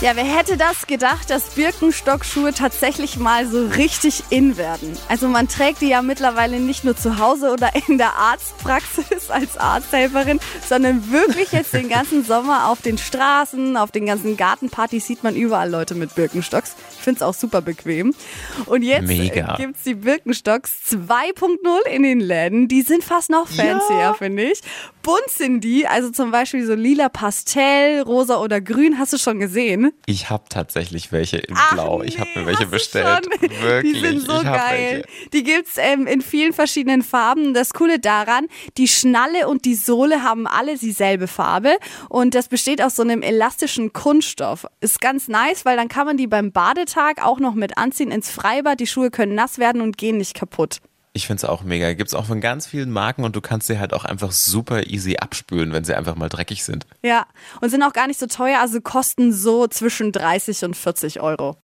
Ja, wer hätte das gedacht, dass Birkenstockschuhe tatsächlich mal so richtig in werden? Also man trägt die ja mittlerweile nicht nur zu Hause oder in der Arztpraxis als Arzthelferin, sondern wirklich jetzt den ganzen Sommer auf den Straßen, auf den ganzen Gartenpartys sieht man überall Leute mit Birkenstocks. Ich finde es auch super bequem. Und jetzt Mega. gibt's die Birkenstocks 2.0 in den Läden. Die sind fast noch fancier, finde ich. Bunt sind die, also zum Beispiel so lila Pastell, rosa oder grün. Hast du schon gesehen? Ich habe tatsächlich welche in Ach Blau. ich habe mir welche bestellt. schon? Wirklich. Die sind so geil. Welche. Die gibt's ähm, in vielen verschiedenen Farben. Das Coole daran, die Schnalle und die Sohle haben alle dieselbe Farbe und das besteht aus so einem elastischen Kunststoff. Ist ganz nice, weil dann kann man die beim Badetag auch noch mit anziehen ins Freibad. Die Schuhe können nass werden und gehen nicht kaputt. Ich finde es auch mega. Gibt's auch von ganz vielen Marken und du kannst sie halt auch einfach super easy abspülen, wenn sie einfach mal dreckig sind. Ja, und sind auch gar nicht so teuer, also kosten so zwischen 30 und 40 Euro.